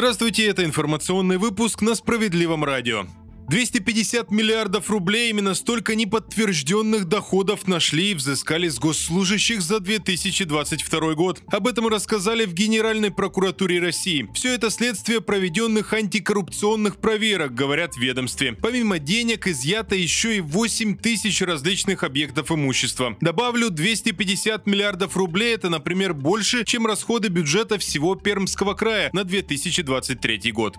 Здравствуйте, это информационный выпуск на Справедливом радио. 250 миллиардов рублей именно столько неподтвержденных доходов нашли и взыскали с госслужащих за 2022 год. Об этом рассказали в Генеральной прокуратуре России. Все это следствие проведенных антикоррупционных проверок, говорят в ведомстве. Помимо денег изъято еще и 8 тысяч различных объектов имущества. Добавлю, 250 миллиардов рублей это, например, больше, чем расходы бюджета всего Пермского края на 2023 год.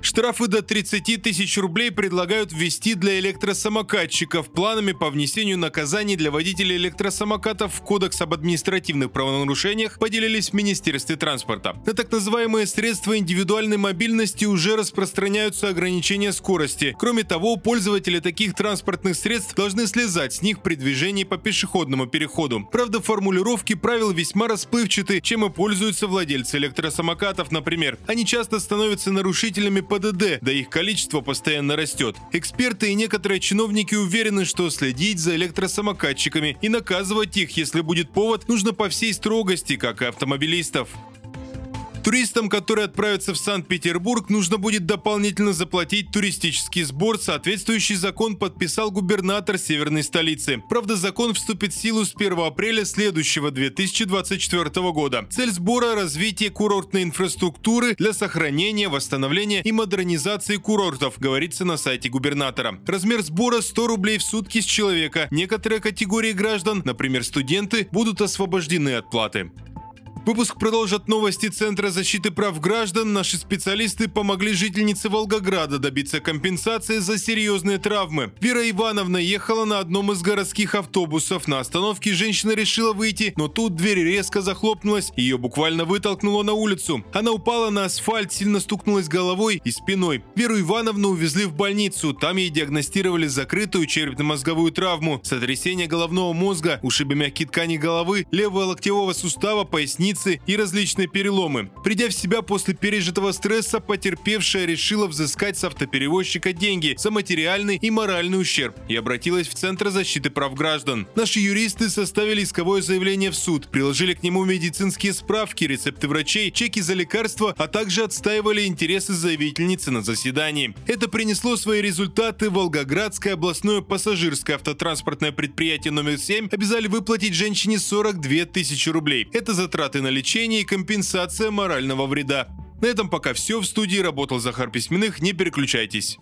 Штрафы до 30 тысяч рублей предлагают ввести для электросамокатчиков. Планами по внесению наказаний для водителей электросамокатов в Кодекс об административных правонарушениях поделились в Министерстве транспорта. На так называемые средства индивидуальной мобильности уже распространяются ограничения скорости. Кроме того, пользователи таких транспортных средств должны слезать с них при движении по пешеходному переходу. Правда, формулировки правил весьма расплывчаты, чем и пользуются владельцы электросамокатов, например. Они часто становятся нарушителями ПДД, да их количество постоянно растет. Эксперты и некоторые чиновники уверены, что следить за электросамокатчиками и наказывать их, если будет повод, нужно по всей строгости, как и автомобилистов. Туристам, которые отправятся в Санкт-Петербург, нужно будет дополнительно заплатить туристический сбор. Соответствующий закон подписал губернатор северной столицы. Правда, закон вступит в силу с 1 апреля следующего 2024 года. Цель сбора – развитие курортной инфраструктуры для сохранения, восстановления и модернизации курортов, говорится на сайте губернатора. Размер сбора 100 рублей в сутки с человека. Некоторые категории граждан, например, студенты, будут освобождены от платы. Выпуск продолжат новости Центра защиты прав граждан. Наши специалисты помогли жительнице Волгограда добиться компенсации за серьезные травмы. Вера Ивановна ехала на одном из городских автобусов. На остановке женщина решила выйти, но тут дверь резко захлопнулась, ее буквально вытолкнуло на улицу. Она упала на асфальт, сильно стукнулась головой и спиной. Веру Ивановну увезли в больницу. Там ей диагностировали закрытую черепно-мозговую травму, сотрясение головного мозга, ушибы мягкие ткани головы, левого локтевого сустава, поясницы, больницы и различные переломы. Придя в себя после пережитого стресса, потерпевшая решила взыскать с автоперевозчика деньги за материальный и моральный ущерб и обратилась в Центр защиты прав граждан. Наши юристы составили исковое заявление в суд, приложили к нему медицинские справки, рецепты врачей, чеки за лекарства, а также отстаивали интересы заявительницы на заседании. Это принесло свои результаты. Волгоградское областное пассажирское автотранспортное предприятие номер 7 обязали выплатить женщине 42 тысячи рублей. Это затраты на лечение и компенсация морального вреда. На этом пока все. В студии работал Захар Письменных. Не переключайтесь.